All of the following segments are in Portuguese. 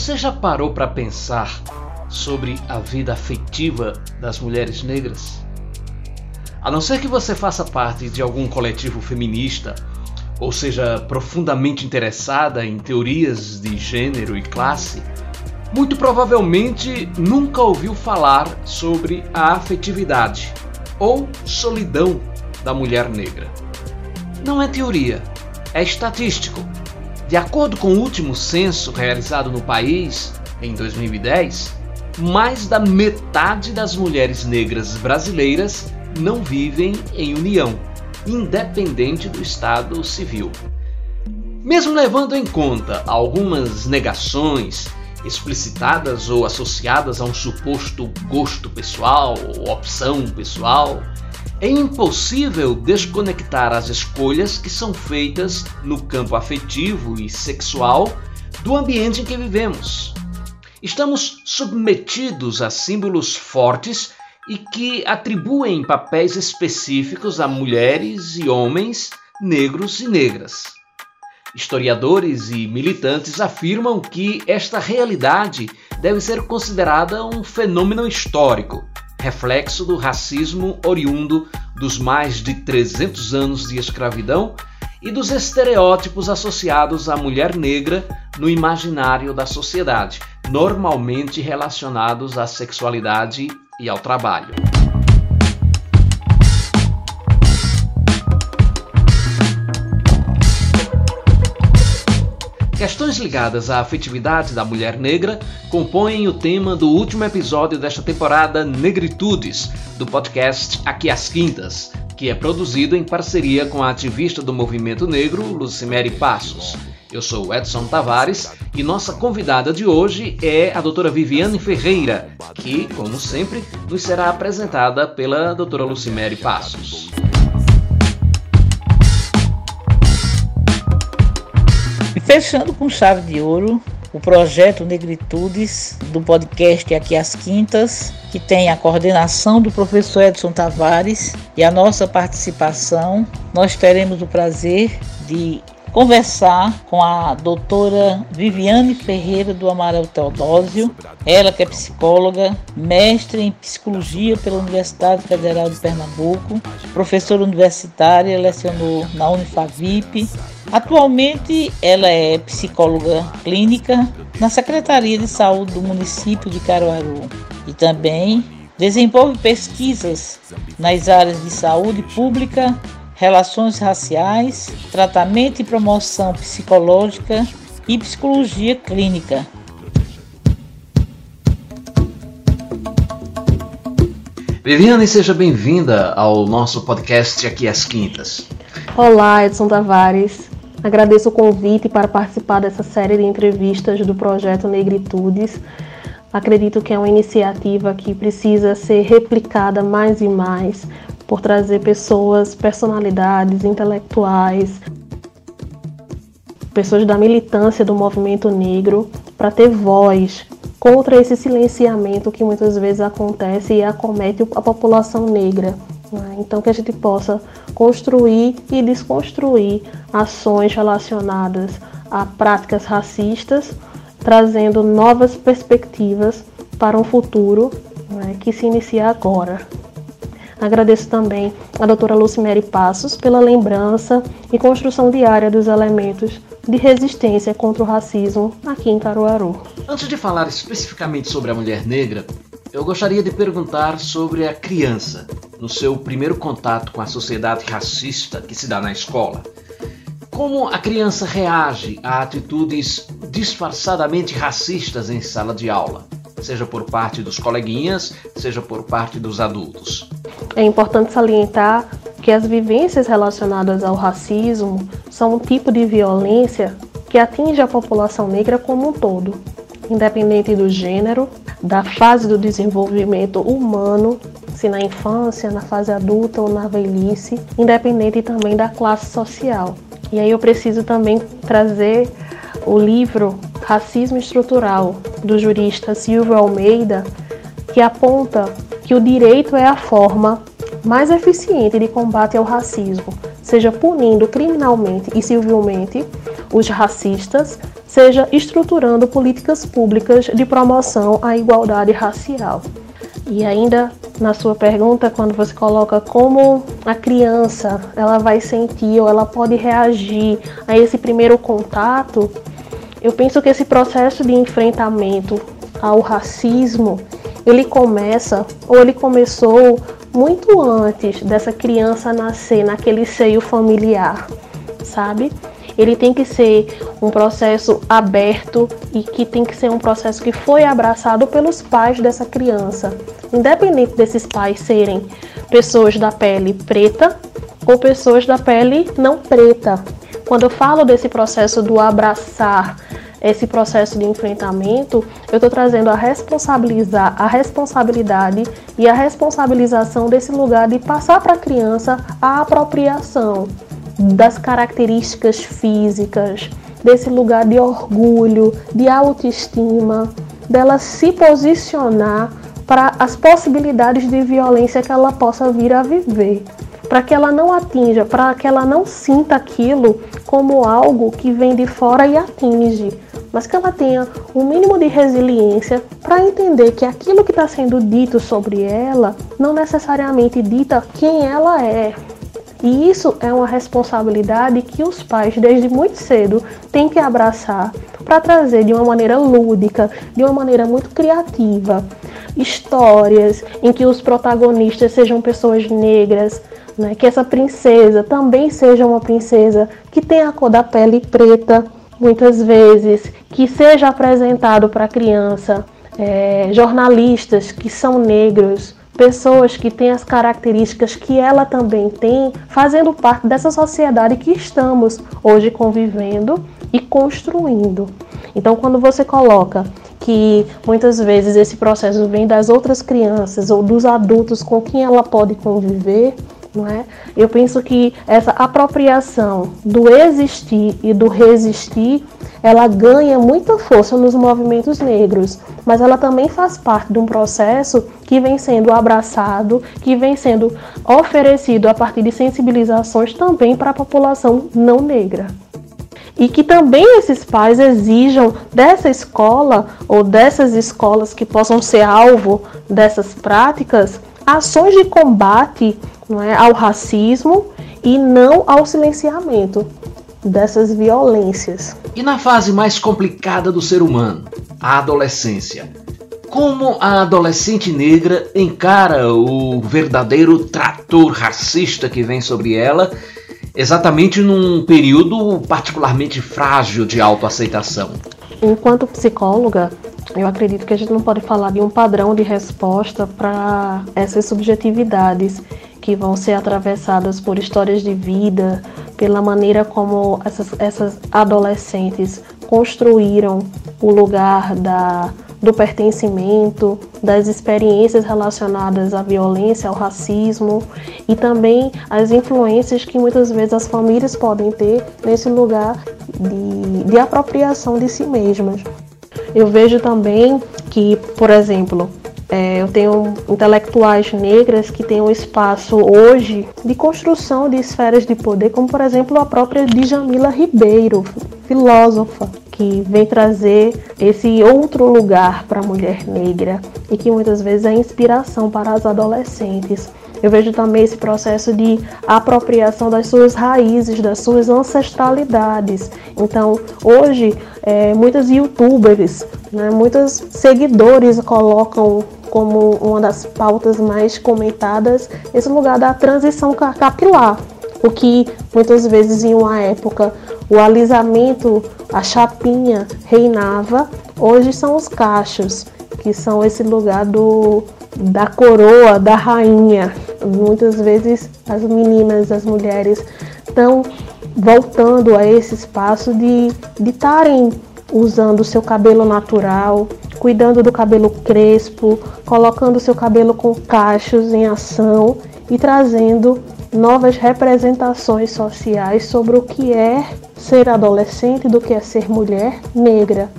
Você já parou para pensar sobre a vida afetiva das mulheres negras? A não ser que você faça parte de algum coletivo feminista ou seja profundamente interessada em teorias de gênero e classe, muito provavelmente nunca ouviu falar sobre a afetividade ou solidão da mulher negra. Não é teoria, é estatístico. De acordo com o último censo realizado no país, em 2010, mais da metade das mulheres negras brasileiras não vivem em união, independente do estado civil. Mesmo levando em conta algumas negações explicitadas ou associadas a um suposto gosto pessoal ou opção pessoal, é impossível desconectar as escolhas que são feitas no campo afetivo e sexual do ambiente em que vivemos. Estamos submetidos a símbolos fortes e que atribuem papéis específicos a mulheres e homens negros e negras. Historiadores e militantes afirmam que esta realidade deve ser considerada um fenômeno histórico reflexo do racismo oriundo dos mais de 300 anos de escravidão e dos estereótipos associados à mulher negra no imaginário da sociedade, normalmente relacionados à sexualidade e ao trabalho. Questões ligadas à afetividade da mulher negra compõem o tema do último episódio desta temporada Negritudes, do podcast Aqui às Quintas, que é produzido em parceria com a ativista do movimento negro Lucimere Passos. Eu sou Edson Tavares e nossa convidada de hoje é a doutora Viviane Ferreira, que, como sempre, nos será apresentada pela doutora Lucimere Passos. Fechando com chave de ouro, o projeto Negritudes do podcast Aqui às Quintas, que tem a coordenação do professor Edson Tavares e a nossa participação. Nós teremos o prazer de conversar com a doutora Viviane Ferreira do Amaral Teodósio, ela que é psicóloga, mestre em psicologia pela Universidade Federal de Pernambuco, professora universitária, lecionou na Unifavip. Atualmente ela é psicóloga clínica na Secretaria de Saúde do município de Caruaru e também desenvolve pesquisas nas áreas de saúde pública relações raciais, tratamento e promoção psicológica e psicologia clínica. Viviane, seja bem-vinda ao nosso podcast aqui às quintas. Olá, Edson Tavares. Agradeço o convite para participar dessa série de entrevistas do projeto Negritudes. Acredito que é uma iniciativa que precisa ser replicada mais e mais, por trazer pessoas, personalidades intelectuais, pessoas da militância do movimento negro para ter voz contra esse silenciamento que muitas vezes acontece e acomete a população negra. Né? Então, que a gente possa construir e desconstruir ações relacionadas a práticas racistas, trazendo novas perspectivas para um futuro né, que se inicia agora. Agradeço também a doutora Lucimere Passos pela lembrança e construção diária dos elementos de resistência contra o racismo aqui em Caruaru. Antes de falar especificamente sobre a mulher negra, eu gostaria de perguntar sobre a criança, no seu primeiro contato com a sociedade racista que se dá na escola. Como a criança reage a atitudes disfarçadamente racistas em sala de aula? Seja por parte dos coleguinhas, seja por parte dos adultos. É importante salientar que as vivências relacionadas ao racismo são um tipo de violência que atinge a população negra como um todo, independente do gênero, da fase do desenvolvimento humano, se na infância, na fase adulta ou na velhice, independente também da classe social. E aí eu preciso também trazer o livro Racismo Estrutural, do jurista Silvio Almeida, que aponta que o direito é a forma mais eficiente de combate ao racismo, seja punindo criminalmente e civilmente os racistas, seja estruturando políticas públicas de promoção à igualdade racial. E ainda na sua pergunta, quando você coloca como a criança ela vai sentir ou ela pode reagir a esse primeiro contato, eu penso que esse processo de enfrentamento ao racismo ele começa ou ele começou muito antes dessa criança nascer naquele seio familiar, sabe? Ele tem que ser um processo aberto e que tem que ser um processo que foi abraçado pelos pais dessa criança, independente desses pais serem pessoas da pele preta ou pessoas da pele não preta. Quando eu falo desse processo do abraçar esse processo de enfrentamento, eu estou trazendo a responsabilizar a responsabilidade e a responsabilização desse lugar de passar para a criança a apropriação das características físicas, desse lugar de orgulho, de autoestima, dela se posicionar para as possibilidades de violência que ela possa vir a viver para que ela não atinja, para que ela não sinta aquilo como algo que vem de fora e atinge, mas que ela tenha um mínimo de resiliência para entender que aquilo que está sendo dito sobre ela não necessariamente dita quem ela é. E isso é uma responsabilidade que os pais, desde muito cedo, têm que abraçar para trazer de uma maneira lúdica, de uma maneira muito criativa, histórias em que os protagonistas sejam pessoas negras, né? que essa princesa também seja uma princesa que tenha a cor da pele preta, muitas vezes, que seja apresentado para a criança é, jornalistas que são negros, pessoas que têm as características que ela também tem, fazendo parte dessa sociedade que estamos hoje convivendo e construindo. Então, quando você coloca que muitas vezes esse processo vem das outras crianças ou dos adultos com quem ela pode conviver, é? Eu penso que essa apropriação do existir e do resistir, ela ganha muita força nos movimentos negros, mas ela também faz parte de um processo que vem sendo abraçado, que vem sendo oferecido a partir de sensibilizações também para a população não negra e que também esses pais exijam dessa escola ou dessas escolas que possam ser alvo dessas práticas ações de combate não é, ao racismo e não ao silenciamento dessas violências. E na fase mais complicada do ser humano, a adolescência, como a adolescente negra encara o verdadeiro trator racista que vem sobre ela, exatamente num período particularmente frágil de autoaceitação? Enquanto psicóloga, eu acredito que a gente não pode falar de um padrão de resposta para essas subjetividades que vão ser atravessadas por histórias de vida, pela maneira como essas, essas adolescentes construíram o lugar da, do pertencimento, das experiências relacionadas à violência, ao racismo e também as influências que muitas vezes as famílias podem ter nesse lugar de, de apropriação de si mesmas. Eu vejo também que, por exemplo, é, eu tenho intelectuais negras que têm um espaço hoje de construção de esferas de poder, como por exemplo a própria Djamila Ribeiro, filósofa, que vem trazer esse outro lugar para a mulher negra e que muitas vezes é inspiração para as adolescentes. Eu vejo também esse processo de apropriação das suas raízes, das suas ancestralidades. Então, hoje, é, muitos youtubers, né, muitos seguidores colocam como uma das pautas mais comentadas esse lugar da transição capilar. O que muitas vezes em uma época o alisamento, a chapinha reinava, hoje são os cachos, que são esse lugar do da coroa da rainha. Muitas vezes as meninas, as mulheres estão voltando a esse espaço de estarem usando o seu cabelo natural, cuidando do cabelo crespo, colocando seu cabelo com cachos em ação e trazendo novas representações sociais sobre o que é ser adolescente, do que é ser mulher negra.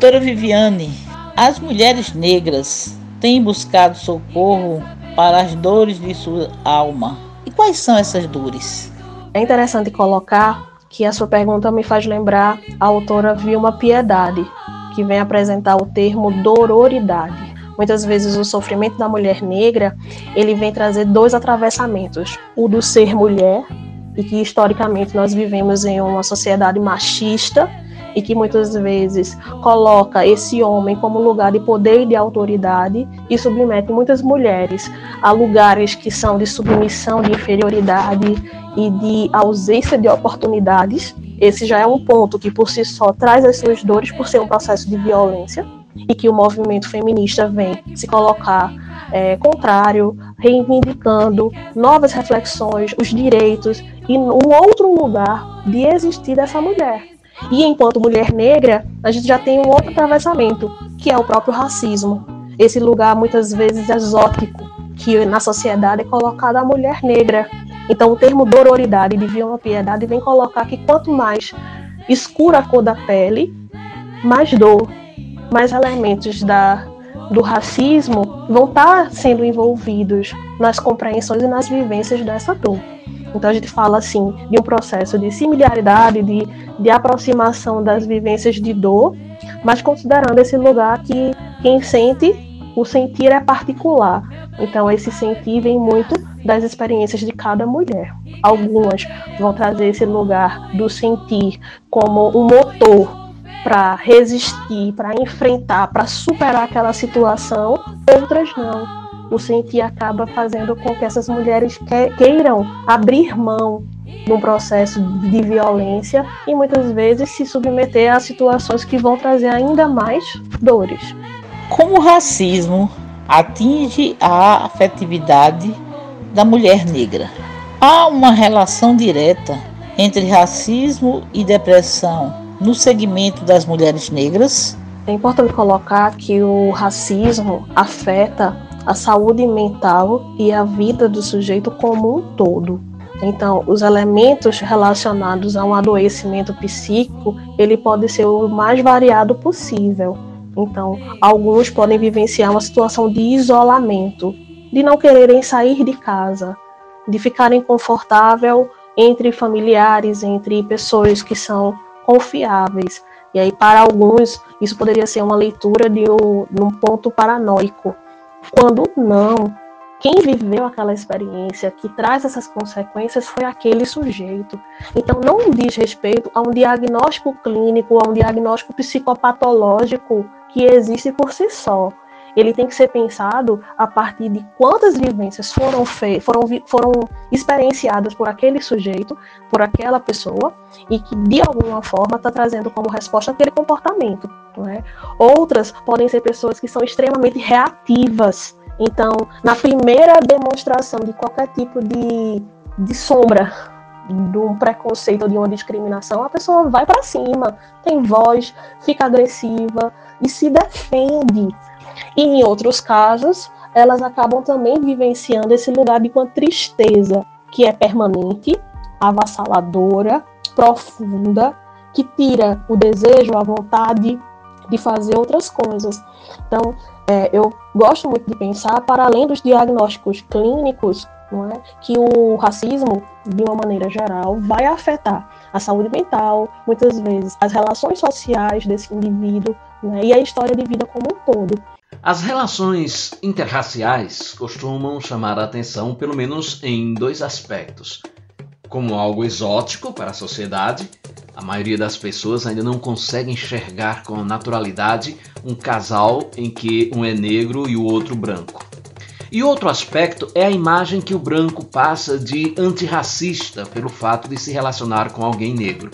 Doutora Viviane, as mulheres negras têm buscado socorro para as dores de sua alma. E quais são essas dores? É interessante colocar que a sua pergunta me faz lembrar a autora Vilma Piedade, que vem apresentar o termo dororidade. Muitas vezes o sofrimento da mulher negra, ele vem trazer dois atravessamentos, o do ser mulher, e que historicamente nós vivemos em uma sociedade machista e que muitas vezes coloca esse homem como lugar de poder e de autoridade e submete muitas mulheres a lugares que são de submissão, de inferioridade e de ausência de oportunidades. Esse já é um ponto que por si só traz as suas dores por ser um processo de violência e que o movimento feminista vem se colocar é, contrário, reivindicando novas reflexões, os direitos e um outro lugar de existir dessa mulher. E enquanto mulher negra, a gente já tem um outro atravessamento, que é o próprio racismo. Esse lugar muitas vezes exótico que na sociedade é colocado a mulher negra. Então o termo dororidade de uma piedade vem colocar que quanto mais escura a cor da pele, mais dor, mais elementos da, do racismo vão estar sendo envolvidos nas compreensões e nas vivências dessa dor. Então a gente fala assim de um processo de similaridade, de, de aproximação das vivências de dor, mas considerando esse lugar que quem sente, o sentir é particular. Então esse sentir vem muito das experiências de cada mulher. Algumas vão trazer esse lugar do sentir como um motor para resistir, para enfrentar, para superar aquela situação, outras não o sentir acaba fazendo com que essas mulheres queiram abrir mão num processo de violência e muitas vezes se submeter a situações que vão trazer ainda mais dores. Como o racismo atinge a afetividade da mulher negra? Há uma relação direta entre racismo e depressão no segmento das mulheres negras? É importante colocar que o racismo afeta a saúde mental e a vida do sujeito como um todo. Então, os elementos relacionados a um adoecimento psíquico, ele pode ser o mais variado possível. Então, alguns podem vivenciar uma situação de isolamento, de não quererem sair de casa, de ficarem confortável entre familiares, entre pessoas que são confiáveis. E aí, para alguns, isso poderia ser uma leitura de um, de um ponto paranoico, quando não, quem viveu aquela experiência que traz essas consequências foi aquele sujeito. Então, não diz respeito a um diagnóstico clínico, a um diagnóstico psicopatológico que existe por si só. Ele tem que ser pensado a partir de quantas vivências foram, foram, foram experienciadas por aquele sujeito, por aquela pessoa, e que de alguma forma está trazendo como resposta aquele comportamento. É? Outras podem ser pessoas que são extremamente reativas. Então, na primeira demonstração de qualquer tipo de, de sombra de um preconceito ou de uma discriminação, a pessoa vai para cima, tem voz, fica agressiva e se defende. E em outros casos, elas acabam também vivenciando esse lugar de uma tristeza que é permanente, avassaladora, profunda, que tira o desejo, a vontade de fazer outras coisas. Então, é, eu gosto muito de pensar, para além dos diagnósticos clínicos, é, que o racismo, de uma maneira geral, vai afetar a saúde mental, muitas vezes as relações sociais desse indivíduo né, e a história de vida como um todo. As relações interraciais costumam chamar a atenção, pelo menos em dois aspectos: como algo exótico para a sociedade a maioria das pessoas ainda não consegue enxergar com naturalidade um casal em que um é negro e o outro branco. E outro aspecto é a imagem que o branco passa de antirracista pelo fato de se relacionar com alguém negro.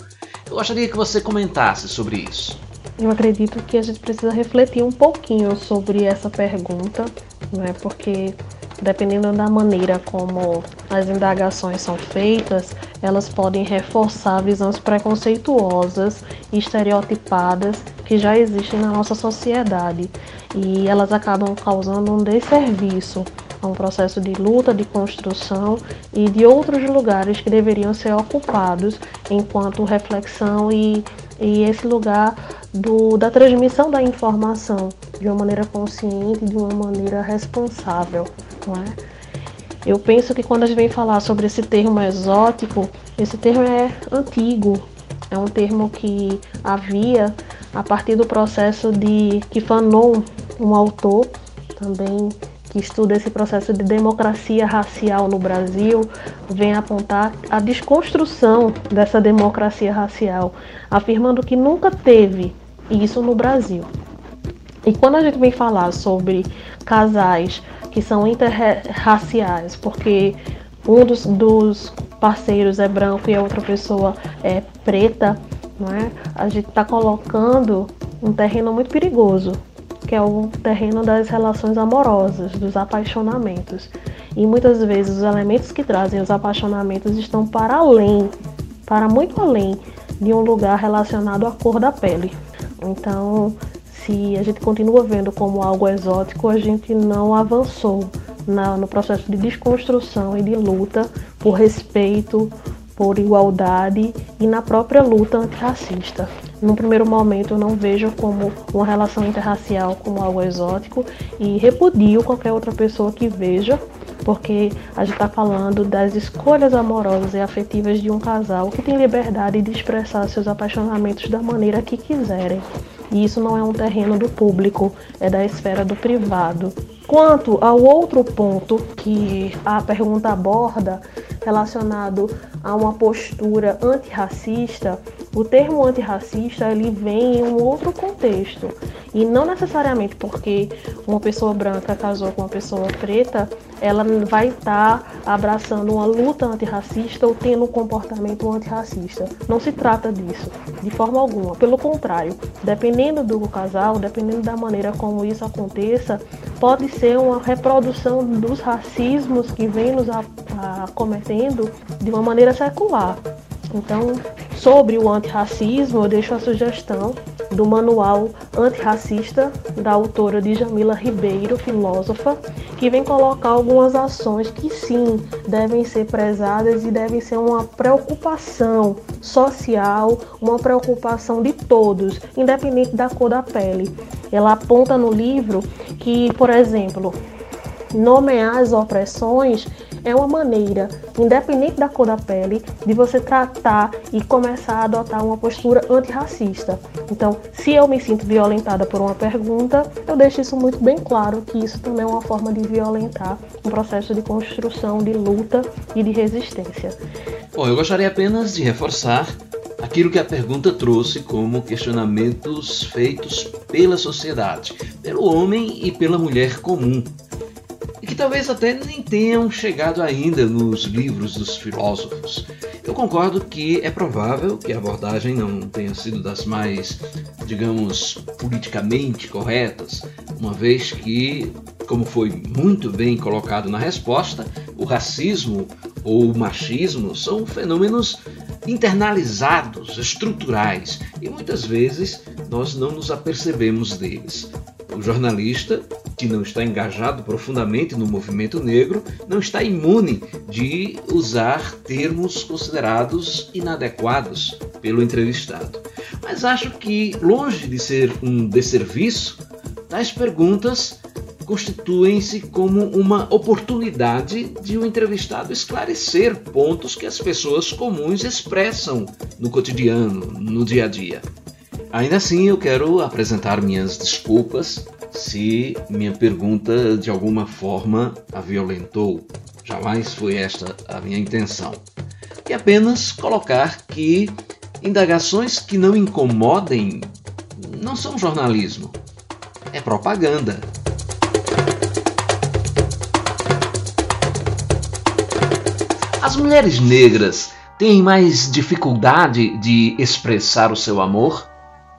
Eu gostaria que você comentasse sobre isso. Eu acredito que a gente precisa refletir um pouquinho sobre essa pergunta, né? Porque dependendo da maneira como as indagações são feitas, elas podem reforçar visões preconceituosas e estereotipadas que já existem na nossa sociedade e elas acabam causando um desserviço a um processo de luta, de construção e de outros lugares que deveriam ser ocupados enquanto reflexão e, e esse lugar do, da transmissão da informação de uma maneira consciente, de uma maneira responsável, não é? Eu penso que quando a gente vem falar sobre esse termo exótico, esse termo é antigo, é um termo que havia a partir do processo de que Fanon, um autor também que estuda esse processo de democracia racial no Brasil, vem apontar a desconstrução dessa democracia racial, afirmando que nunca teve isso no Brasil. E quando a gente vem falar sobre casais que são interraciais, porque um dos, dos parceiros é branco e a outra pessoa é preta, não é? a gente está colocando um terreno muito perigoso, que é o terreno das relações amorosas, dos apaixonamentos. E muitas vezes os elementos que trazem os apaixonamentos estão para além, para muito além de um lugar relacionado à cor da pele. Então, se a gente continua vendo como algo exótico, a gente não avançou na, no processo de desconstrução e de luta por respeito, por igualdade e na própria luta antirracista. No primeiro momento, eu não vejo como uma relação interracial como algo exótico e repudio qualquer outra pessoa que veja, porque a gente está falando das escolhas amorosas e afetivas de um casal que tem liberdade de expressar seus apaixonamentos da maneira que quiserem. E isso não é um terreno do público, é da esfera do privado. Quanto ao outro ponto que a pergunta aborda, relacionado a uma postura antirracista, o termo antirracista ele vem em um outro contexto e não necessariamente porque uma pessoa branca casou com uma pessoa preta, ela vai estar tá abraçando uma luta antirracista ou tendo um comportamento antirracista. Não se trata disso, de forma alguma. Pelo contrário, dependendo do casal, dependendo da maneira como isso aconteça, pode ser uma reprodução dos racismos que vem nos acometendo de uma maneira secular. Então, sobre o antirracismo, eu deixo a sugestão do manual antirracista da autora Djamila Ribeiro, filósofa, que vem colocar algumas ações que sim devem ser prezadas e devem ser uma preocupação social, uma preocupação de todos, independente da cor da pele. Ela aponta no livro que, por exemplo, nomear as opressões é uma maneira, independente da cor da pele, de você tratar e começar a adotar uma postura antirracista. Então, se eu me sinto violentada por uma pergunta, eu deixo isso muito bem claro que isso também é uma forma de violentar um processo de construção, de luta e de resistência. Bom, eu gostaria apenas de reforçar aquilo que a pergunta trouxe como questionamentos feitos pela sociedade, pelo homem e pela mulher comum talvez até nem tenham chegado ainda nos livros dos filósofos. Eu concordo que é provável que a abordagem não tenha sido das mais, digamos, politicamente corretas, uma vez que, como foi muito bem colocado na resposta, o racismo ou o machismo são fenômenos internalizados, estruturais, e muitas vezes nós não nos apercebemos deles. O jornalista, que não está engajado profundamente no movimento negro, não está imune de usar termos considerados inadequados pelo entrevistado. Mas acho que, longe de ser um desserviço, tais perguntas constituem-se como uma oportunidade de o um entrevistado esclarecer pontos que as pessoas comuns expressam no cotidiano, no dia a dia. Ainda assim, eu quero apresentar minhas desculpas se minha pergunta de alguma forma a violentou. Jamais foi esta a minha intenção. E apenas colocar que indagações que não incomodem não são jornalismo, é propaganda. As mulheres negras têm mais dificuldade de expressar o seu amor?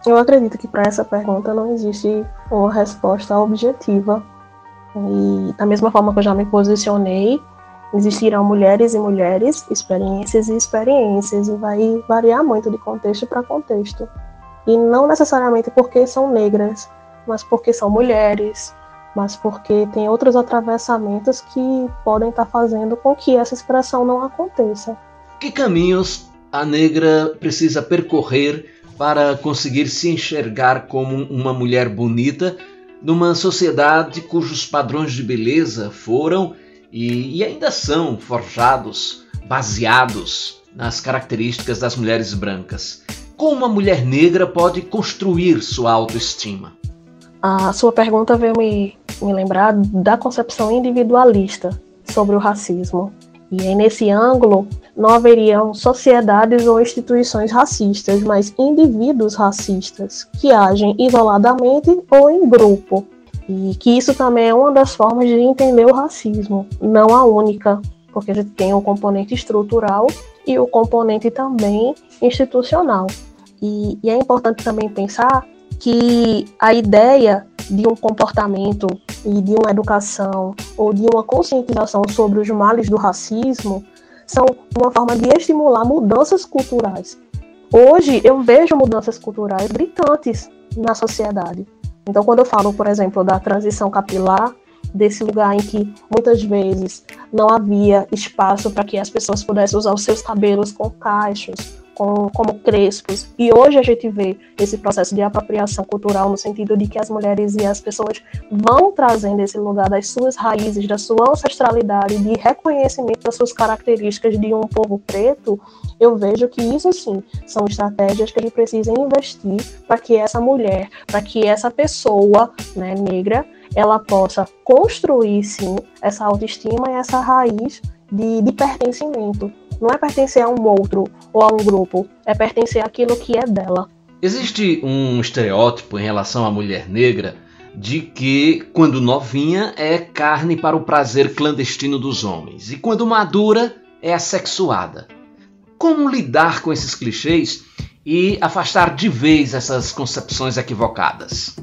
Eu acredito que para essa pergunta não existe uma resposta objetiva. E da mesma forma que eu já me posicionei, existirão mulheres e mulheres, experiências e experiências, e vai variar muito de contexto para contexto. E não necessariamente porque são negras, mas porque são mulheres, mas porque tem outros atravessamentos que podem estar tá fazendo com que essa expressão não aconteça. Que caminhos a negra precisa percorrer para conseguir se enxergar como uma mulher bonita numa sociedade cujos padrões de beleza foram e, e ainda são forjados, baseados nas características das mulheres brancas. Como uma mulher negra pode construir sua autoestima? A sua pergunta veio me, me lembrar da concepção individualista sobre o racismo. E aí, nesse ângulo, não haveriam sociedades ou instituições racistas, mas indivíduos racistas que agem isoladamente ou em grupo. E que isso também é uma das formas de entender o racismo, não a única, porque a gente tem o componente estrutural e o componente também institucional. E, e é importante também pensar que a ideia de um comportamento e de uma educação ou de uma conscientização sobre os males do racismo são uma forma de estimular mudanças culturais. Hoje eu vejo mudanças culturais gritantes na sociedade. Então, quando eu falo, por exemplo, da transição capilar, desse lugar em que muitas vezes não havia espaço para que as pessoas pudessem usar os seus cabelos com cachos, com, como crespos. E hoje a gente vê esse processo de apropriação cultural no sentido de que as mulheres e as pessoas vão trazendo esse lugar das suas raízes, da sua ancestralidade, de reconhecimento das suas características de um povo preto. Eu vejo que isso sim são estratégias que gente precisa investir para que essa mulher, para que essa pessoa né, negra, ela possa construir sim essa autoestima e essa raiz de, de pertencimento não é pertencer a um outro ou a um grupo, é pertencer àquilo que é dela. Existe um estereótipo em relação à mulher negra de que, quando novinha, é carne para o prazer clandestino dos homens e, quando madura, é assexuada. Como lidar com esses clichês e afastar de vez essas concepções equivocadas?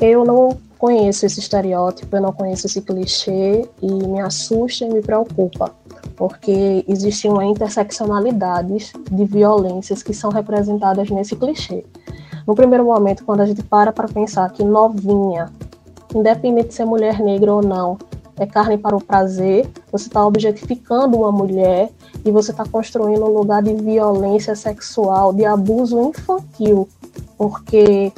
Eu não conheço esse estereótipo, eu não conheço esse clichê e me assusta e me preocupa porque existe uma interseccionalidade de violências que são representadas nesse clichê. No primeiro momento, quando a gente para para pensar que novinha, independente de ser mulher negra ou não, é carne para o prazer, você está objetificando uma mulher e você está construindo um lugar de violência sexual, de abuso infantil, porque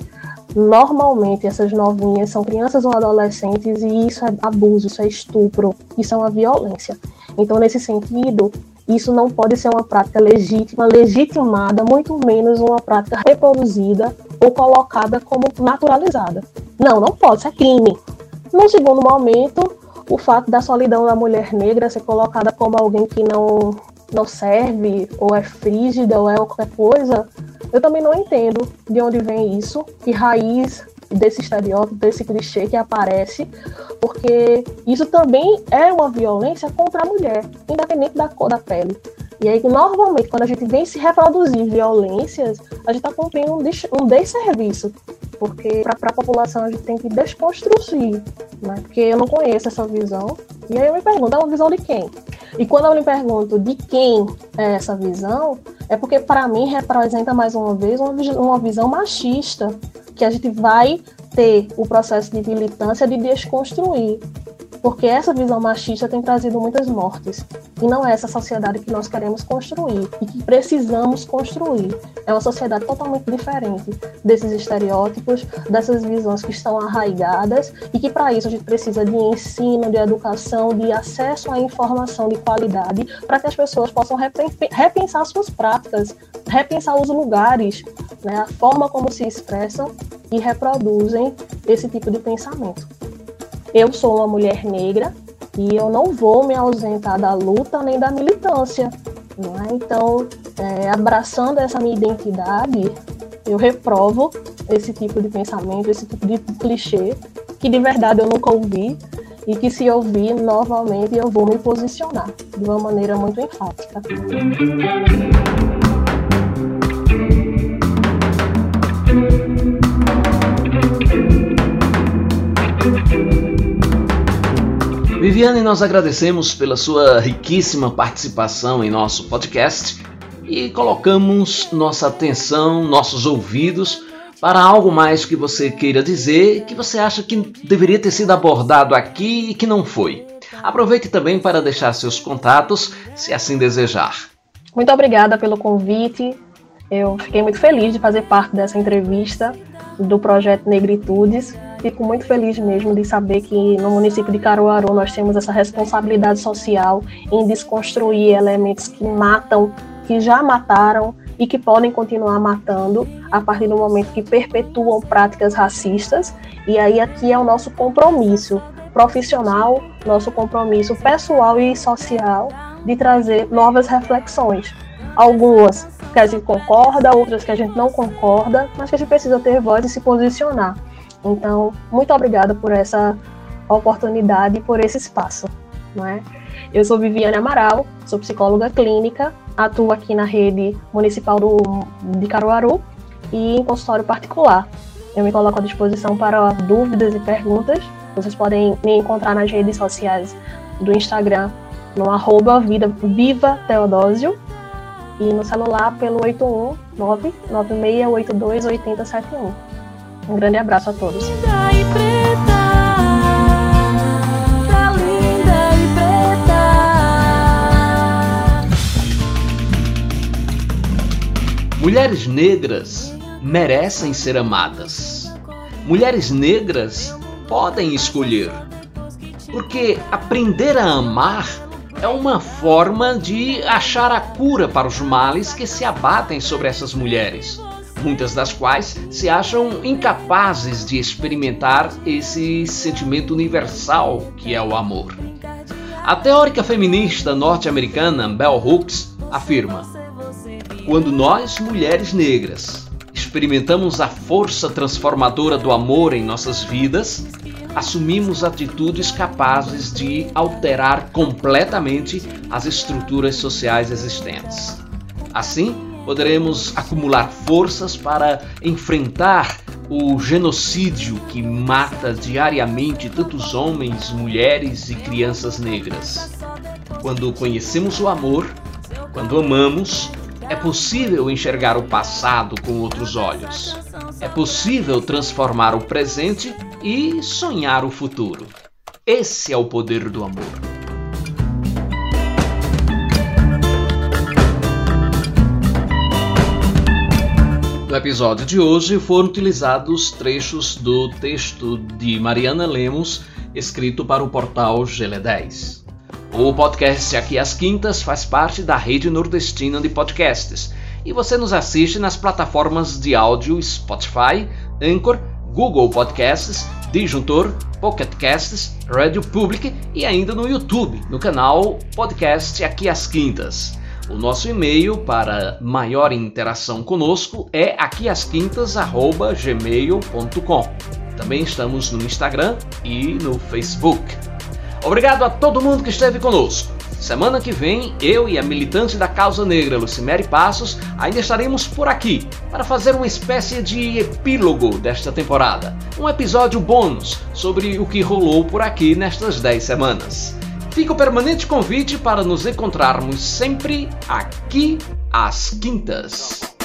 normalmente essas novinhas são crianças ou adolescentes e isso é abuso, isso é estupro, isso é uma violência. Então, nesse sentido, isso não pode ser uma prática legítima, legitimada, muito menos uma prática reproduzida ou colocada como naturalizada. Não, não pode, isso é crime. No segundo momento, o fato da solidão da mulher negra ser colocada como alguém que não, não serve, ou é frígida, ou é qualquer coisa, eu também não entendo de onde vem isso, que raiz desse estereótipo, desse clichê que aparece, porque isso também é uma violência contra a mulher, independente da cor da pele. E aí, normalmente, quando a gente vem se reproduzir violências, a gente está cumprindo um, des um desserviço. Porque para a população a gente tem que desconstruir, né? Porque eu não conheço essa visão. E aí eu me pergunto, é uma visão de quem? E quando eu me pergunto de quem é essa visão, é porque para mim representa mais uma vez uma, uma visão machista, que a gente vai ter o processo de militância de desconstruir. Porque essa visão machista tem trazido muitas mortes. E não é essa sociedade que nós queremos construir e que precisamos construir. É uma sociedade totalmente diferente desses estereótipos, dessas visões que estão arraigadas e que, para isso, a gente precisa de ensino, de educação, de acesso à informação de qualidade para que as pessoas possam repensar suas práticas, repensar os lugares, né, a forma como se expressam e reproduzem esse tipo de pensamento. Eu sou uma mulher negra e eu não vou me ausentar da luta nem da militância. É? Então, é, abraçando essa minha identidade, eu reprovo esse tipo de pensamento, esse tipo de clichê, que de verdade eu nunca ouvi, e que se ouvir novamente eu vou me posicionar de uma maneira muito enfática. Viviane, nós agradecemos pela sua riquíssima participação em nosso podcast e colocamos nossa atenção, nossos ouvidos para algo mais que você queira dizer, que você acha que deveria ter sido abordado aqui e que não foi. Aproveite também para deixar seus contatos, se assim desejar. Muito obrigada pelo convite. Eu fiquei muito feliz de fazer parte dessa entrevista do projeto Negritudes. Fico muito feliz mesmo de saber que no município de Caruaru nós temos essa responsabilidade social em desconstruir elementos que matam, que já mataram e que podem continuar matando a partir do momento que perpetuam práticas racistas. E aí aqui é o nosso compromisso profissional, nosso compromisso pessoal e social de trazer novas reflexões. Algumas que a gente concorda, outras que a gente não concorda, mas que a gente precisa ter voz e se posicionar. Então, muito obrigada por essa oportunidade e por esse espaço. Não é? Eu sou Viviane Amaral, sou psicóloga clínica, atuo aqui na rede municipal do, de Caruaru e em consultório particular. Eu me coloco à disposição para dúvidas e perguntas. Vocês podem me encontrar nas redes sociais do Instagram no arroba vida, Viva Teodósio e no celular pelo 819 9682 8071. Um grande abraço a todos. Mulheres negras merecem ser amadas. Mulheres negras podem escolher. Porque aprender a amar é uma forma de achar a cura para os males que se abatem sobre essas mulheres, muitas das quais se acham incapazes de experimentar esse sentimento universal que é o amor. A teórica feminista norte-americana Bell Hooks afirma: quando nós, mulheres negras, experimentamos a força transformadora do amor em nossas vidas, assumimos atitudes capazes de alterar completamente as estruturas sociais existentes. Assim, poderemos acumular forças para enfrentar o genocídio que mata diariamente tantos homens, mulheres e crianças negras. Quando conhecemos o amor, quando amamos, é possível enxergar o passado com outros olhos. É possível transformar o presente e sonhar o futuro. Esse é o poder do amor. Episódio de hoje foram utilizados trechos do texto de Mariana Lemos, escrito para o portal GL10. O podcast Aqui às Quintas faz parte da rede nordestina de podcasts e você nos assiste nas plataformas de áudio Spotify, Anchor, Google Podcasts, Disjuntor, Pocket Casts, Radio Public e ainda no YouTube, no canal Podcast Aqui às Quintas. O nosso e-mail para maior interação conosco é aquiasquintas@gmail.com. Também estamos no Instagram e no Facebook. Obrigado a todo mundo que esteve conosco. Semana que vem, eu e a militante da causa negra Lucimere Passos ainda estaremos por aqui para fazer uma espécie de epílogo desta temporada. Um episódio bônus sobre o que rolou por aqui nestas 10 semanas. Fica o permanente convite para nos encontrarmos sempre aqui às quintas.